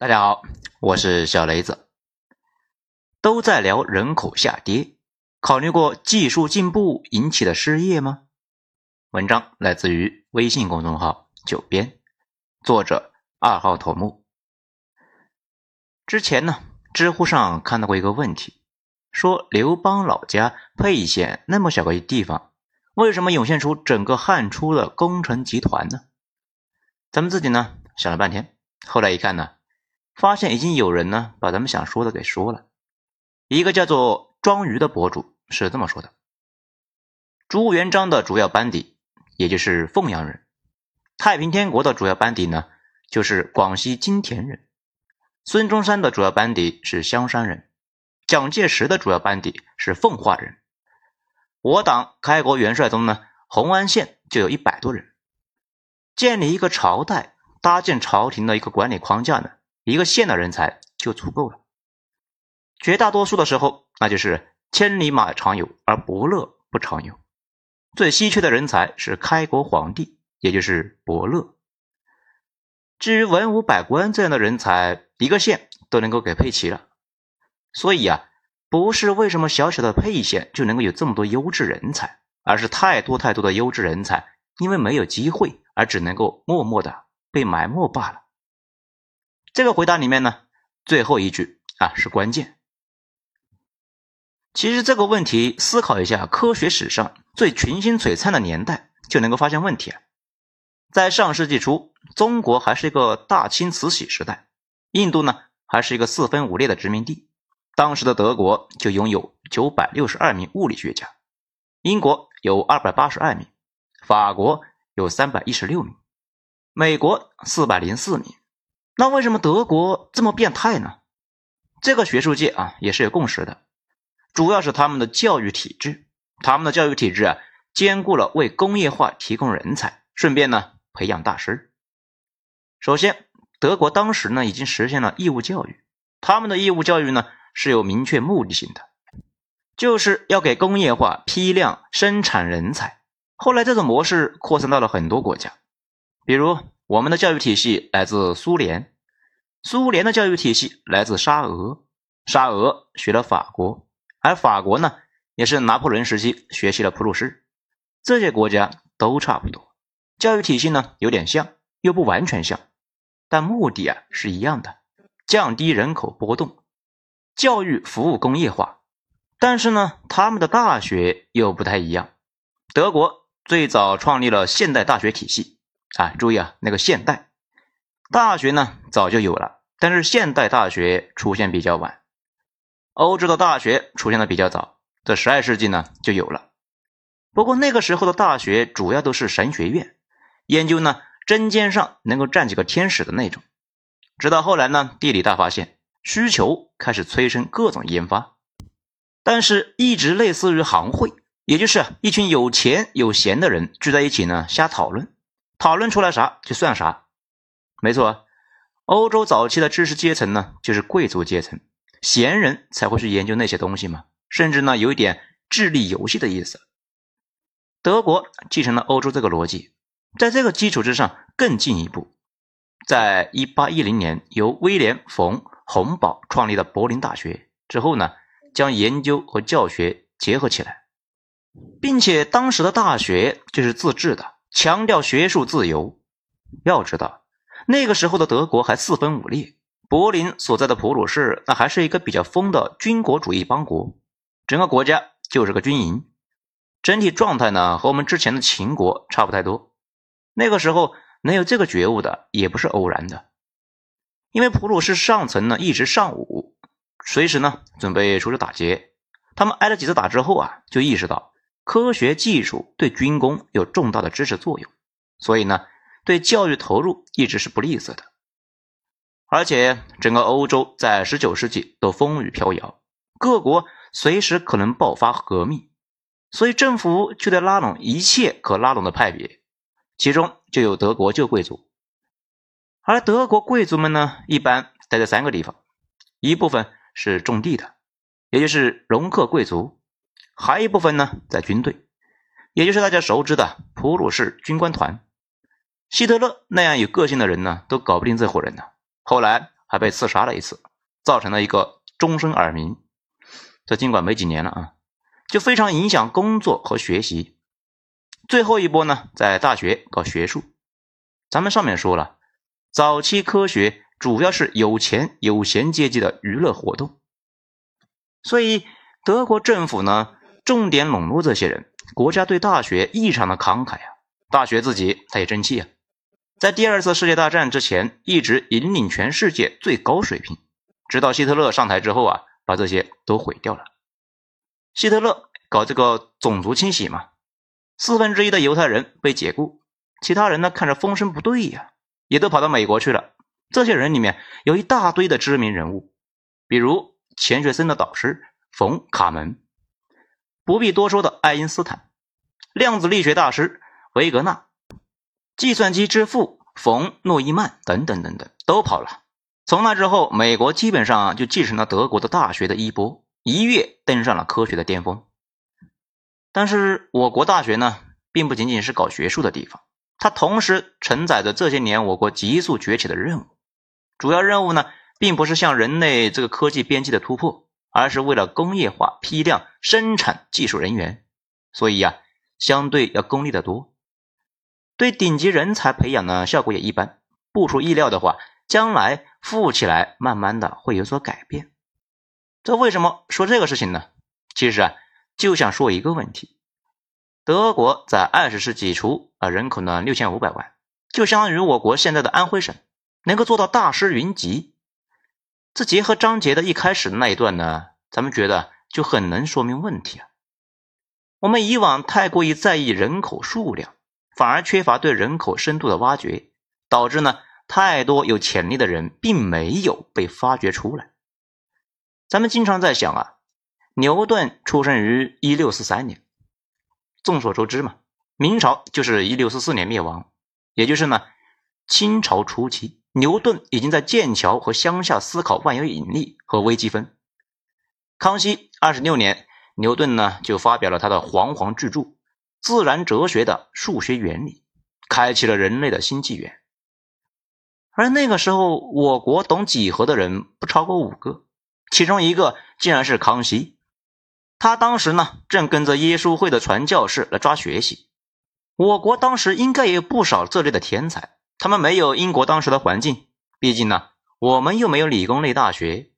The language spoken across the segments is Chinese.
大家好，我是小雷子。都在聊人口下跌，考虑过技术进步引起的失业吗？文章来自于微信公众号“九编”，作者二号头目。之前呢，知乎上看到过一个问题，说刘邦老家沛县那么小个地方，为什么涌现出整个汉初的工程集团呢？咱们自己呢想了半天，后来一看呢。发现已经有人呢把咱们想说的给说了。一个叫做庄鱼的博主是这么说的：朱元璋的主要班底也就是凤阳人，太平天国的主要班底呢就是广西金田人，孙中山的主要班底是香山人，蒋介石的主要班底是奉化人。我党开国元帅中呢，红安县就有一百多人。建立一个朝代，搭建朝廷的一个管理框架呢。一个县的人才就足够了，绝大多数的时候，那就是千里马常有，而伯乐不常有。最稀缺的人才是开国皇帝，也就是伯乐。至于文武百官这样的人才，一个县都能够给配齐了。所以啊，不是为什么小小的沛县就能够有这么多优质人才，而是太多太多的优质人才，因为没有机会，而只能够默默的被埋没罢了。这个回答里面呢，最后一句啊是关键。其实这个问题思考一下，科学史上最群星璀璨的年代，就能够发现问题啊。在上世纪初，中国还是一个大清慈禧时代，印度呢还是一个四分五裂的殖民地。当时的德国就拥有九百六十二名物理学家，英国有二百八十二名，法国有三百一十六名，美国四百零四名。那为什么德国这么变态呢？这个学术界啊也是有共识的，主要是他们的教育体制，他们的教育体制啊兼顾了为工业化提供人才，顺便呢培养大师。首先，德国当时呢已经实现了义务教育，他们的义务教育呢是有明确目的性的，就是要给工业化批量生产人才。后来这种模式扩散到了很多国家，比如。我们的教育体系来自苏联，苏联的教育体系来自沙俄，沙俄学了法国，而法国呢，也是拿破仑时期学习了普鲁士。这些国家都差不多，教育体系呢有点像，又不完全像，但目的啊是一样的，降低人口波动，教育服务工业化。但是呢，他们的大学又不太一样。德国最早创立了现代大学体系。啊，注意啊，那个现代大学呢早就有了，但是现代大学出现比较晚。欧洲的大学出现的比较早，在十二世纪呢就有了。不过那个时候的大学主要都是神学院，研究呢针尖上能够站几个天使的那种。直到后来呢，地理大发现，需求开始催生各种研发，但是一直类似于行会，也就是一群有钱有闲的人聚在一起呢瞎讨论。讨论出来啥就算啥，没错，欧洲早期的知识阶层呢，就是贵族阶层，闲人才会去研究那些东西嘛，甚至呢有一点智力游戏的意思。德国继承了欧洲这个逻辑，在这个基础之上更进一步，在一八一零年由威廉·冯·洪堡创立的柏林大学之后呢，将研究和教学结合起来，并且当时的大学就是自治的。强调学术自由。要知道，那个时候的德国还四分五裂。柏林所在的普鲁士，那还是一个比较疯的军国主义邦国，整个国家就是个军营，整体状态呢和我们之前的秦国差不太多。那个时候能有这个觉悟的，也不是偶然的，因为普鲁士上层呢一直尚武，随时呢准备出去打劫。他们挨了几次打之后啊，就意识到。科学技术对军工有重大的支持作用，所以呢，对教育投入一直是不吝啬的。而且整个欧洲在十九世纪都风雨飘摇，各国随时可能爆发革命，所以政府就得拉拢一切可拉拢的派别，其中就有德国旧贵族。而德国贵族们呢，一般待在三个地方：一部分是种地的，也就是容克贵族。还一部分呢，在军队，也就是大家熟知的普鲁士军官团。希特勒那样有个性的人呢，都搞不定这伙人呢。后来还被刺杀了一次，造成了一个终身耳鸣。这尽管没几年了啊，就非常影响工作和学习。最后一波呢，在大学搞学术。咱们上面说了，早期科学主要是有钱有闲阶级的娱乐活动，所以德国政府呢，重点笼络这些人。国家对大学异常的慷慨啊，大学自己他也争气啊，在第二次世界大战之前一直引领全世界最高水平，直到希特勒上台之后啊，把这些都毁掉了。希特勒搞这个种族清洗嘛，四分之一的犹太人被解雇，其他人呢看着风声不对呀，也都跑到美国去了。这些人里面有一大堆的知名人物，比如钱学森的导师冯卡门。不必多说的爱因斯坦，量子力学大师维格纳，计算机之父冯诺依曼等等等等都跑了。从那之后，美国基本上就继承了德国的大学的衣钵，一跃登上了科学的巅峰。但是，我国大学呢，并不仅仅是搞学术的地方，它同时承载着这些年我国急速崛起的任务。主要任务呢，并不是向人类这个科技边际的突破。而是为了工业化批量生产技术人员，所以呀，相对要功利的多。对顶级人才培养呢，效果也一般。不出意料的话，将来富起来，慢慢的会有所改变。这为什么说这个事情呢？其实啊，就想说一个问题：德国在二十世纪初啊，人口呢六千五百万，就相当于我国现在的安徽省，能够做到大师云集。这结合章节的一开始的那一段呢，咱们觉得就很能说明问题啊。我们以往太过于在意人口数量，反而缺乏对人口深度的挖掘，导致呢太多有潜力的人并没有被发掘出来。咱们经常在想啊，牛顿出生于一六四三年，众所周知嘛，明朝就是一六四四年灭亡，也就是呢清朝初期。牛顿已经在剑桥和乡下思考万有引力和微积分。康熙二十六年，牛顿呢就发表了他的煌煌巨著《自然哲学的数学原理》，开启了人类的新纪元。而那个时候，我国懂几何的人不超过五个，其中一个竟然是康熙。他当时呢正跟着耶稣会的传教士来抓学习。我国当时应该也有不少这类的天才。他们没有英国当时的环境，毕竟呢，我们又没有理工类大学，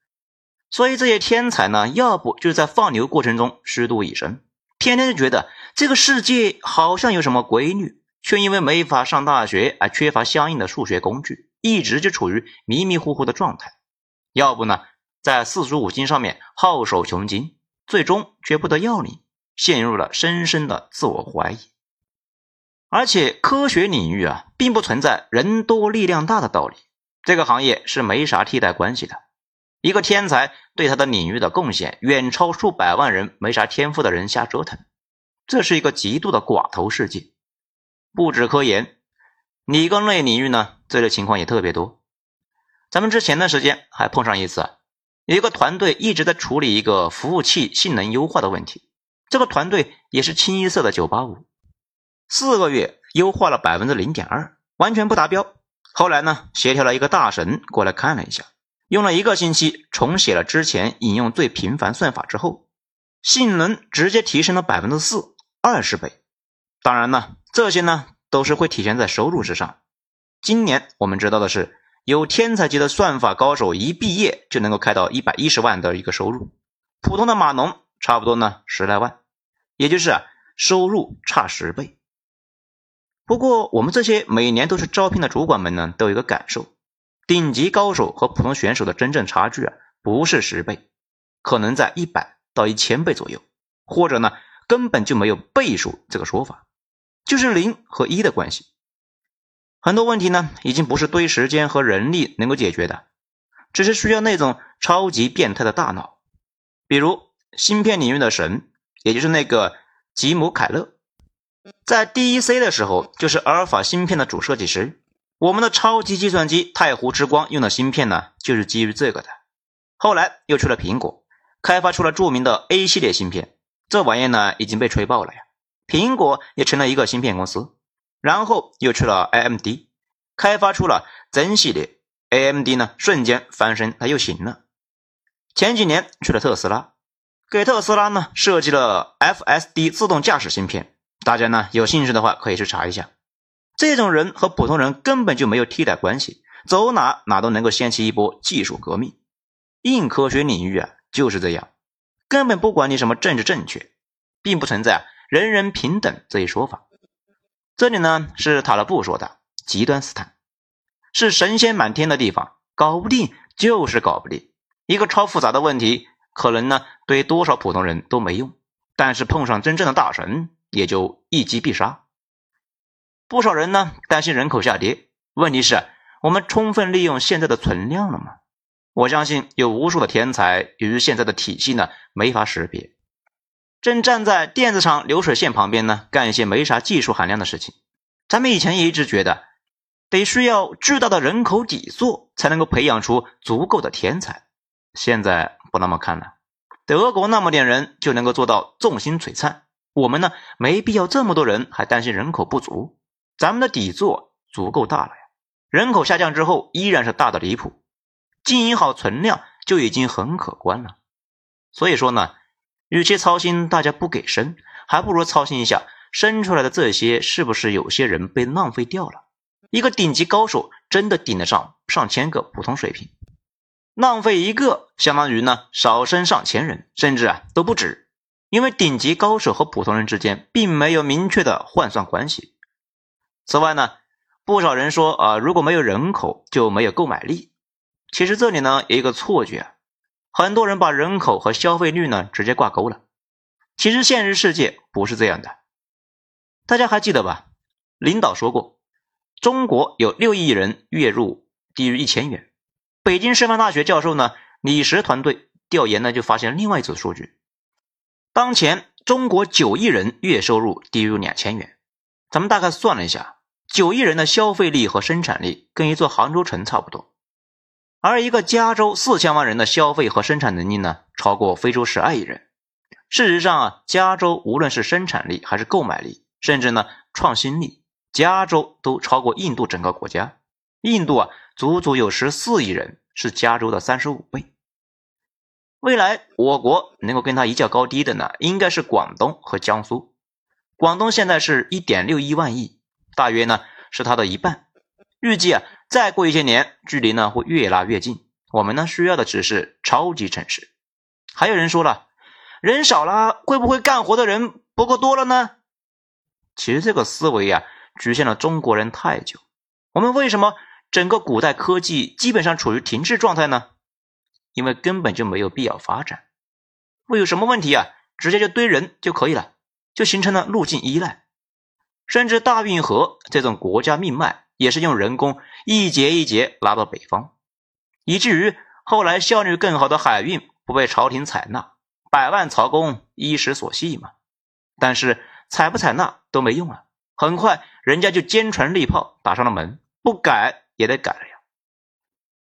所以这些天才呢，要不就是在放牛过程中虚度一生，天天就觉得这个世界好像有什么规律，却因为没法上大学而缺乏相应的数学工具，一直就处于迷迷糊糊的状态；要不呢，在四书五经上面好手穷经，最终却不得要领，陷入了深深的自我怀疑。而且科学领域啊，并不存在人多力量大的道理，这个行业是没啥替代关系的。一个天才对他的领域的贡献，远超数百万人没啥天赋的人瞎折腾。这是一个极度的寡头世界。不止科研，理工类领域呢，这类情况也特别多。咱们之前的时间还碰上一次，有一个团队一直在处理一个服务器性能优化的问题，这个团队也是清一色的九八五。四个月优化了百分之零点二，完全不达标。后来呢，协调了一个大神过来看了一下，用了一个星期重写了之前引用最频繁算法之后，性能直接提升了百分之四，二十倍。当然呢，这些呢都是会体现在收入之上。今年我们知道的是，有天才级的算法高手一毕业就能够开到一百一十万的一个收入，普通的码农差不多呢十来万，也就是收入差十倍。不过，我们这些每年都是招聘的主管们呢，都有一个感受：顶级高手和普通选手的真正差距啊，不是十倍，可能在一百到一千倍左右，或者呢，根本就没有倍数这个说法，就是零和一的关系。很多问题呢，已经不是堆时间和人力能够解决的，只是需要那种超级变态的大脑，比如芯片领域的神，也就是那个吉姆·凯勒。在 DEC 的时候，就是阿尔法芯片的主设计师。我们的超级计算机太湖之光用的芯片呢，就是基于这个的。后来又去了苹果，开发出了著名的 A 系列芯片。这玩意呢，已经被吹爆了呀。苹果也成了一个芯片公司。然后又去了 AMD，开发出了 Zen 系列。，AMD 呢瞬间翻身，它又行了。前几年去了特斯拉，给特斯拉呢设计了 FSD 自动驾驶芯片，大家呢有兴趣的话可以去查一下。这种人和普通人根本就没有替代关系，走哪哪都能够掀起一波技术革命。硬科学领域啊就是这样，根本不管你什么政治正确，并不存在人人平等这一说法。这里呢是塔勒布说的极端斯坦，是神仙满天的地方，搞不定就是搞不定。一个超复杂的问题，可能呢对多少普通人都没用，但是碰上真正的大神，也就一击必杀。不少人呢担心人口下跌，问题是，我们充分利用现在的存量了吗？我相信有无数的天才由于现在的体系呢没法识别。正站在电子厂流水线旁边呢，干一些没啥技术含量的事情。咱们以前也一直觉得，得需要巨大的人口底座才能够培养出足够的天才。现在不那么看了，德国那么点人就能够做到众星璀璨。我们呢，没必要这么多人，还担心人口不足。咱们的底座足够大了呀，人口下降之后依然是大的离谱，经营好存量就已经很可观了。所以说呢。与其操心大家不给生，还不如操心一下生出来的这些是不是有些人被浪费掉了。一个顶级高手真的顶得上上千个普通水平，浪费一个相当于呢少生上千人，甚至啊都不止。因为顶级高手和普通人之间并没有明确的换算关系。此外呢，不少人说啊，如果没有人口就没有购买力。其实这里呢有一个错觉。很多人把人口和消费率呢直接挂钩了，其实现实世界不是这样的。大家还记得吧？领导说过，中国有六亿人月入低于一千元。北京师范大学教授呢李石团队调研呢就发现另外一组数据：当前中国九亿人月收入低于两千元。咱们大概算了一下，九亿人的消费力和生产力跟一座杭州城差不多。而一个加州四千万人的消费和生产能力呢，超过非洲十二亿人。事实上啊，加州无论是生产力还是购买力，甚至呢创新力，加州都超过印度整个国家。印度啊，足足有十四亿人，是加州的三十五倍。未来我国能够跟它一较高低的呢，应该是广东和江苏。广东现在是一点六一万亿，大约呢是它的一半。预计啊。再过一些年，距离呢会越拉越近。我们呢需要的只是超级城市。还有人说了，人少了，会不会干活的人不够多了呢？其实这个思维呀，局限了中国人太久。我们为什么整个古代科技基本上处于停滞状态呢？因为根本就没有必要发展。会有什么问题啊？直接就堆人就可以了，就形成了路径依赖。甚至大运河这种国家命脉。也是用人工一节一节拉到北方，以至于后来效率更好的海运不被朝廷采纳，百万曹公衣食所系嘛。但是采不采纳都没用啊，很快人家就坚船利炮打上了门，不改也得改了呀。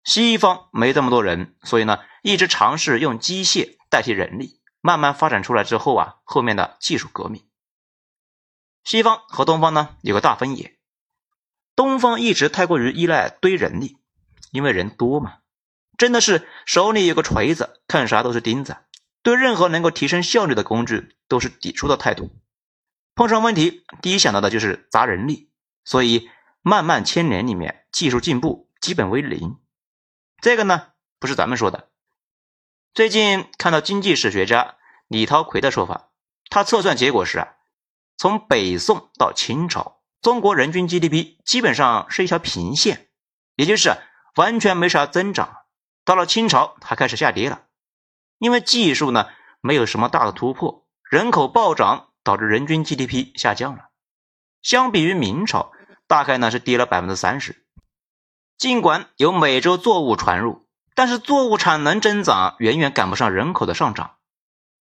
西方没这么多人，所以呢一直尝试用机械代替人力，慢慢发展出来之后啊，后面的技术革命。西方和东方呢有个大分野。东方一直太过于依赖堆人力，因为人多嘛，真的是手里有个锤子，看啥都是钉子，对任何能够提升效率的工具都是抵触的态度。碰上问题，第一想到的就是砸人力，所以漫漫千年里面，技术进步基本为零。这个呢，不是咱们说的。最近看到经济史学家李涛奎的说法，他测算结果是啊，从北宋到清朝。中国人均 GDP 基本上是一条平线，也就是完全没啥增长。到了清朝，它开始下跌了，因为技术呢没有什么大的突破，人口暴涨导致人均 GDP 下降了。相比于明朝，大概呢是跌了百分之三十。尽管有美洲作物传入，但是作物产能增长远远赶不上人口的上涨。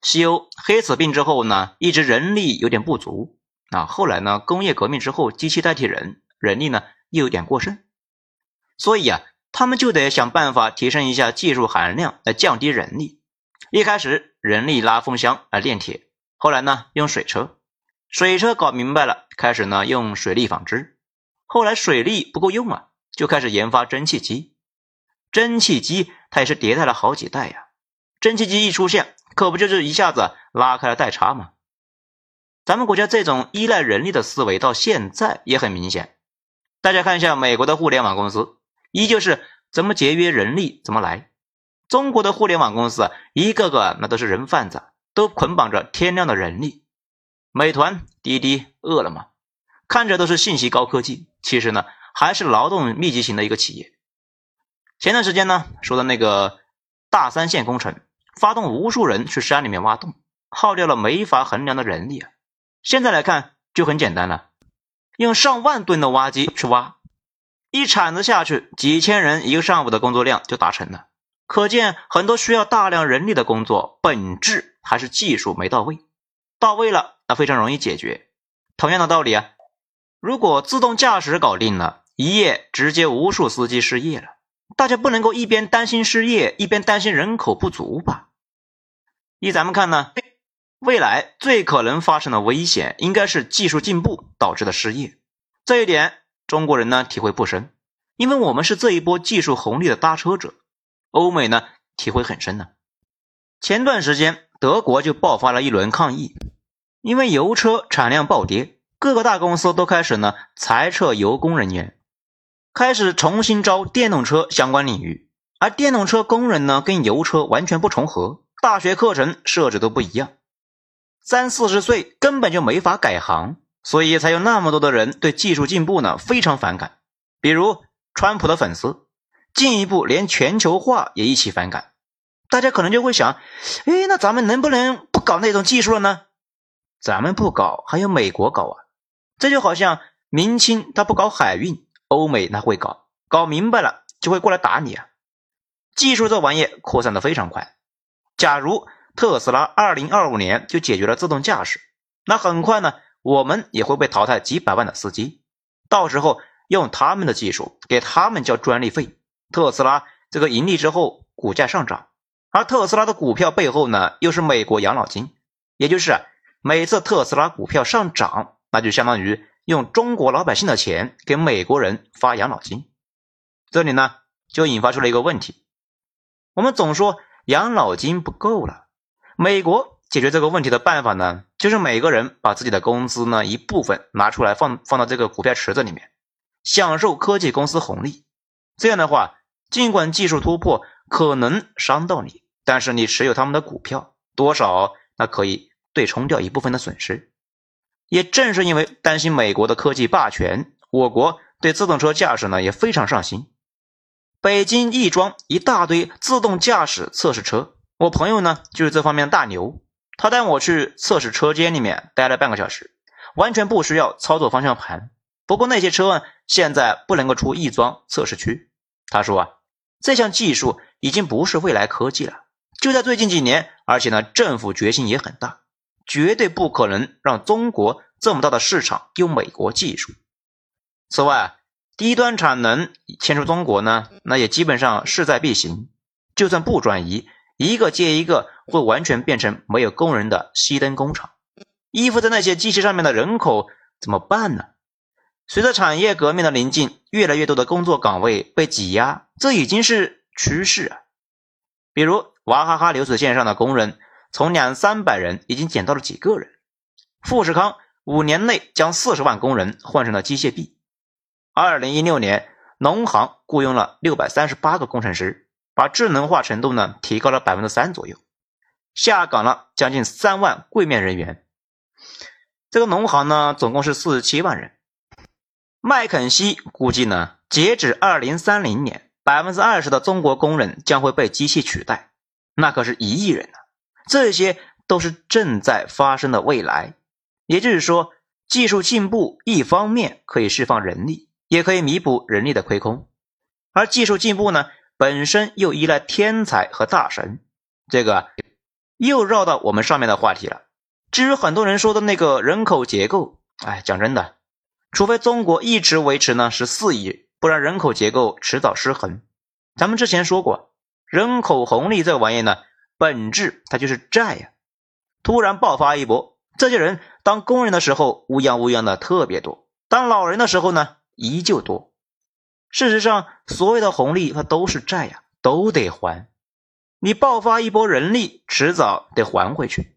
西欧黑死病之后呢，一直人力有点不足。那后来呢？工业革命之后，机器代替人，人力呢又有点过剩，所以啊，他们就得想办法提升一下技术含量来降低人力。一开始人力拉风箱来炼铁，后来呢用水车，水车搞明白了，开始呢用水力纺织，后来水力不够用啊，就开始研发蒸汽机，蒸汽机它也是迭代了好几代呀。蒸汽机一出现，可不就是一下子拉开了代差吗？咱们国家这种依赖人力的思维到现在也很明显。大家看一下美国的互联网公司，依旧是怎么节约人力怎么来。中国的互联网公司一个个那都是人贩子，都捆绑着天量的人力。美团、滴滴、饿了么，看着都是信息高科技，其实呢还是劳动密集型的一个企业。前段时间呢说的那个大三线工程。发动无数人去山里面挖洞，耗掉了没法衡量的人力啊！现在来看就很简单了，用上万吨的挖机去挖，一铲子下去，几千人一个上午的工作量就达成了。可见很多需要大量人力的工作，本质还是技术没到位。到位了，那非常容易解决。同样的道理啊，如果自动驾驶搞定了，一夜直接无数司机失业了，大家不能够一边担心失业，一边担心人口不足吧？依咱们看呢，未来最可能发生的危险应该是技术进步导致的失业。这一点中国人呢体会不深，因为我们是这一波技术红利的搭车者。欧美呢体会很深呢。前段时间德国就爆发了一轮抗议，因为油车产量暴跌，各个大公司都开始呢裁撤油工人员，开始重新招电动车相关领域，而电动车工人呢跟油车完全不重合。大学课程设置都不一样，三四十岁根本就没法改行，所以才有那么多的人对技术进步呢非常反感。比如川普的粉丝，进一步连全球化也一起反感。大家可能就会想，哎，那咱们能不能不搞那种技术了呢？咱们不搞，还有美国搞啊。这就好像明清他不搞海运，欧美那会搞，搞明白了就会过来打你啊。技术这玩意扩散的非常快。假如特斯拉二零二五年就解决了自动驾驶，那很快呢，我们也会被淘汰几百万的司机。到时候用他们的技术给他们交专利费，特斯拉这个盈利之后股价上涨，而特斯拉的股票背后呢，又是美国养老金，也就是每次特斯拉股票上涨，那就相当于用中国老百姓的钱给美国人发养老金。这里呢，就引发出了一个问题，我们总说。养老金不够了，美国解决这个问题的办法呢，就是每个人把自己的工资呢一部分拿出来放放到这个股票池子里面，享受科技公司红利。这样的话，尽管技术突破可能伤到你，但是你持有他们的股票，多少那可以对冲掉一部分的损失。也正是因为担心美国的科技霸权，我国对自动车驾驶呢也非常上心。北京亦庄一大堆自动驾驶测试车，我朋友呢就是这方面的大牛，他带我去测试车间里面待了半个小时，完全不需要操作方向盘。不过那些车现在不能够出亦庄测试区。他说啊，这项技术已经不是未来科技了，就在最近几年，而且呢政府决心也很大，绝对不可能让中国这么大的市场用美国技术。此外。低端产能迁出中国呢，那也基本上势在必行。就算不转移，一个接一个会完全变成没有工人的熄灯工厂。依附在那些机器上面的人口怎么办呢？随着产业革命的临近，越来越多的工作岗位被挤压，这已经是趋势啊。比如娃哈哈流水线上的工人，从两三百人已经减到了几个人。富士康五年内将四十万工人换成了机械臂。二零一六年，农行雇佣了六百三十八个工程师，把智能化程度呢提高了百分之三左右，下岗了将近三万柜面人员。这个农行呢，总共是四十七万人。麦肯锡估计呢，截止二零三零年，百分之二十的中国工人将会被机器取代，那可是一亿人呢。这些都是正在发生的未来，也就是说，技术进步一方面可以释放人力。也可以弥补人力的亏空，而技术进步呢，本身又依赖天才和大神，这个又绕到我们上面的话题了。至于很多人说的那个人口结构，哎，讲真的，除非中国一直维持呢是四亿，不然人口结构迟早失衡。咱们之前说过，人口红利这玩意呢，本质它就是债呀。突然爆发一波，这些人当工人的时候乌泱乌泱的特别多，当老人的时候呢？依旧多。事实上，所有的红利它都是债呀。都得还。你爆发一波人力，迟早得还回去。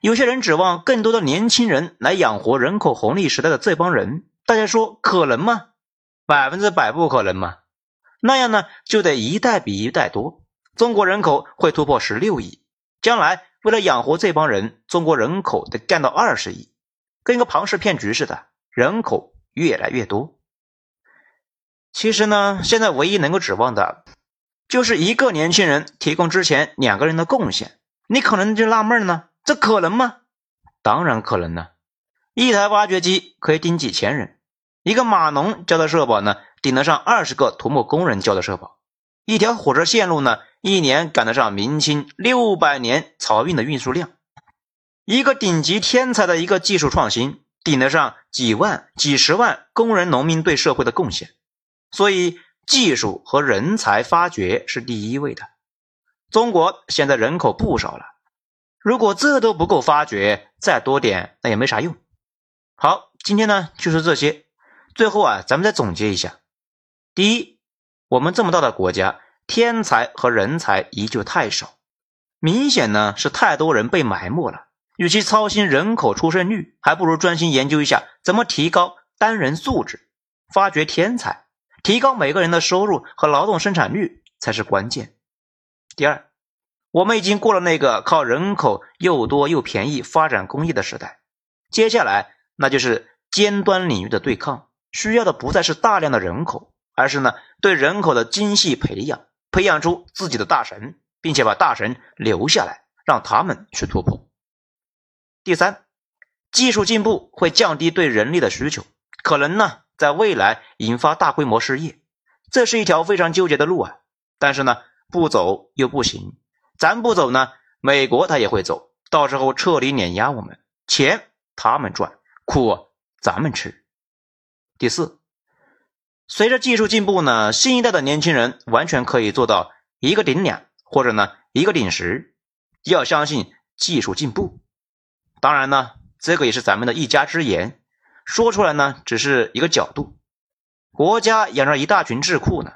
有些人指望更多的年轻人来养活人口红利时代的这帮人，大家说可能吗？百分之百不可能嘛！那样呢，就得一代比一代多。中国人口会突破十六亿，将来为了养活这帮人，中国人口得干到二十亿，跟个庞氏骗局似的，人口越来越多。其实呢，现在唯一能够指望的。就是一个年轻人提供之前两个人的贡献，你可能就纳闷呢，这可能吗？当然可能呢。一台挖掘机可以顶几千人，一个码农交的社保呢，顶得上二十个土木工人交的社保。一条火车线路呢，一年赶得上明清六百年漕运的运输量。一个顶级天才的一个技术创新，顶得上几万、几十万工人、农民对社会的贡献。所以。技术和人才发掘是第一位的。中国现在人口不少了，如果这都不够发掘，再多点那也没啥用。好，今天呢就是这些。最后啊，咱们再总结一下：第一，我们这么大的国家，天才和人才依旧太少，明显呢是太多人被埋没了。与其操心人口出生率，还不如专心研究一下怎么提高单人素质，发掘天才。提高每个人的收入和劳动生产率才是关键。第二，我们已经过了那个靠人口又多又便宜发展工业的时代，接下来那就是尖端领域的对抗，需要的不再是大量的人口，而是呢对人口的精细培养，培养出自己的大神，并且把大神留下来，让他们去突破。第三，技术进步会降低对人力的需求，可能呢。在未来引发大规模失业，这是一条非常纠结的路啊！但是呢，不走又不行，咱不走呢，美国他也会走，到时候彻底碾压我们，钱他们赚，苦咱们吃。第四，随着技术进步呢，新一代的年轻人完全可以做到一个顶两，或者呢一个顶十，要相信技术进步。当然呢，这个也是咱们的一家之言。说出来呢，只是一个角度。国家养着一大群智库呢，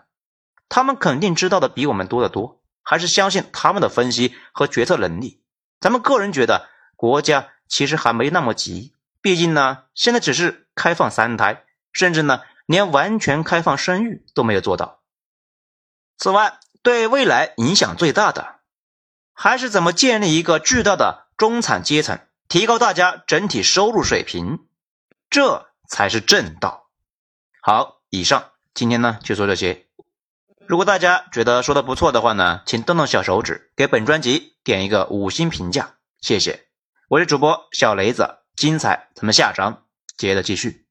他们肯定知道的比我们多得多，还是相信他们的分析和决策能力。咱们个人觉得，国家其实还没那么急，毕竟呢，现在只是开放三胎，甚至呢，连完全开放生育都没有做到。此外，对未来影响最大的，还是怎么建立一个巨大的中产阶层，提高大家整体收入水平。这才是正道。好，以上今天呢就说这些。如果大家觉得说的不错的话呢，请动动小手指给本专辑点一个五星评价，谢谢。我是主播小雷子，精彩咱们下章接着继续。